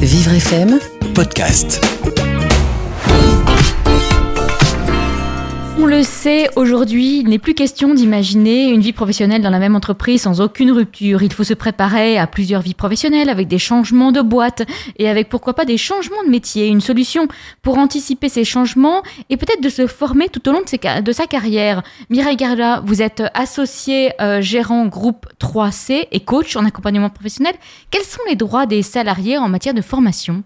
Vivre FM podcast. On le sait, aujourd'hui, il n'est plus question d'imaginer une vie professionnelle dans la même entreprise sans aucune rupture. Il faut se préparer à plusieurs vies professionnelles avec des changements de boîte et avec pourquoi pas des changements de métier. Une solution pour anticiper ces changements et peut-être de se former tout au long de, sa carrière. Mireille Garda, vous êtes associé euh, gérant groupe 3C et coach en accompagnement professionnel. Quels sont les droits des salariés en matière de formation?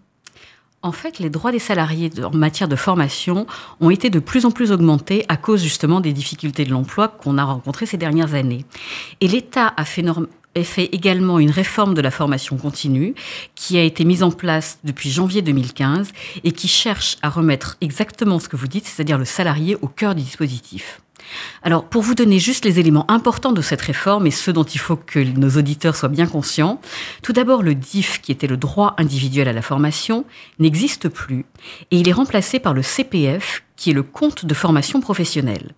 En fait, les droits des salariés en matière de formation ont été de plus en plus augmentés à cause justement des difficultés de l'emploi qu'on a rencontrées ces dernières années. Et l'État a fait, fait également une réforme de la formation continue qui a été mise en place depuis janvier 2015 et qui cherche à remettre exactement ce que vous dites, c'est-à-dire le salarié au cœur du dispositif. Alors, pour vous donner juste les éléments importants de cette réforme et ceux dont il faut que nos auditeurs soient bien conscients, tout d'abord, le DIF, qui était le droit individuel à la formation, n'existe plus et il est remplacé par le CPF, qui est le compte de formation professionnelle.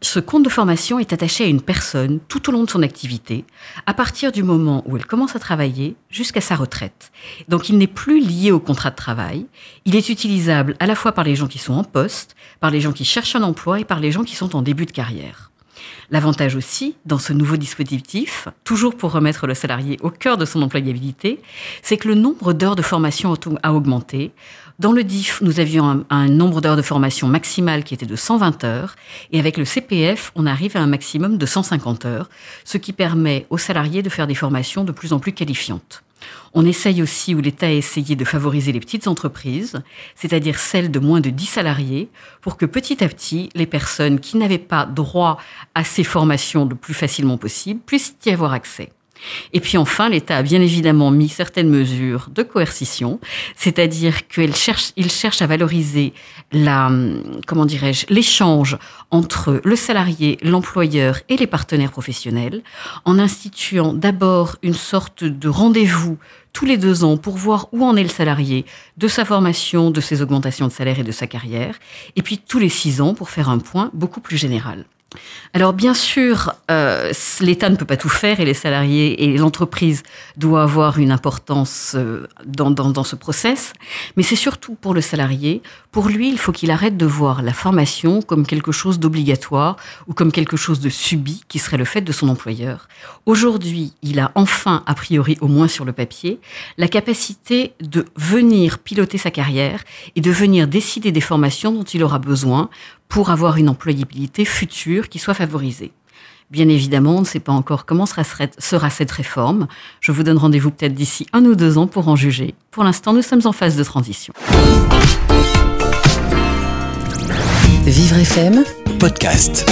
Ce compte de formation est attaché à une personne tout au long de son activité, à partir du moment où elle commence à travailler jusqu'à sa retraite. Donc il n'est plus lié au contrat de travail, il est utilisable à la fois par les gens qui sont en poste, par les gens qui cherchent un emploi et par les gens qui sont en début de carrière. L'avantage aussi, dans ce nouveau dispositif, toujours pour remettre le salarié au cœur de son employabilité, c'est que le nombre d'heures de formation a augmenté. Dans le DIF, nous avions un, nombre d'heures de formation maximal qui était de 120 heures, et avec le CPF, on arrive à un maximum de 150 heures, ce qui permet aux salariés de faire des formations de plus en plus qualifiantes. On essaye aussi, ou l'État a essayé de favoriser les petites entreprises, c'est-à-dire celles de moins de 10 salariés, pour que petit à petit, les personnes qui n'avaient pas droit à ces formations le plus facilement possible puissent y avoir accès. Et puis enfin, l'État a bien évidemment mis certaines mesures de coercition, c'est-à-dire qu'il cherche, il cherche à valoriser la, comment dirais-je, l'échange entre le salarié, l'employeur et les partenaires professionnels, en instituant d'abord une sorte de rendez-vous tous les deux ans pour voir où en est le salarié de sa formation, de ses augmentations de salaire et de sa carrière, et puis tous les six ans pour faire un point beaucoup plus général. Alors bien sûr, euh, l'État ne peut pas tout faire et les salariés et l'entreprise doivent avoir une importance euh, dans, dans, dans, ce process, mais c'est surtout pour le salarié. Pour lui, il faut qu'il arrête de voir la formation comme quelque chose d'obligatoire ou comme quelque chose de subi qui serait le fait de son employeur. Aujourd'hui, il a enfin, a priori au moins sur le papier, la capacité de venir piloter sa carrière et de venir décider des formations dont il aura besoin pour avoir une employabilité future qui soit favorisée. Bien évidemment, on ne sait pas encore comment sera, cette réforme. Je vous donne rendez-vous peut-être d'ici un ou deux ans pour en juger. Pour l'instant, nous sommes en phase de transition. Vivre FM podcast.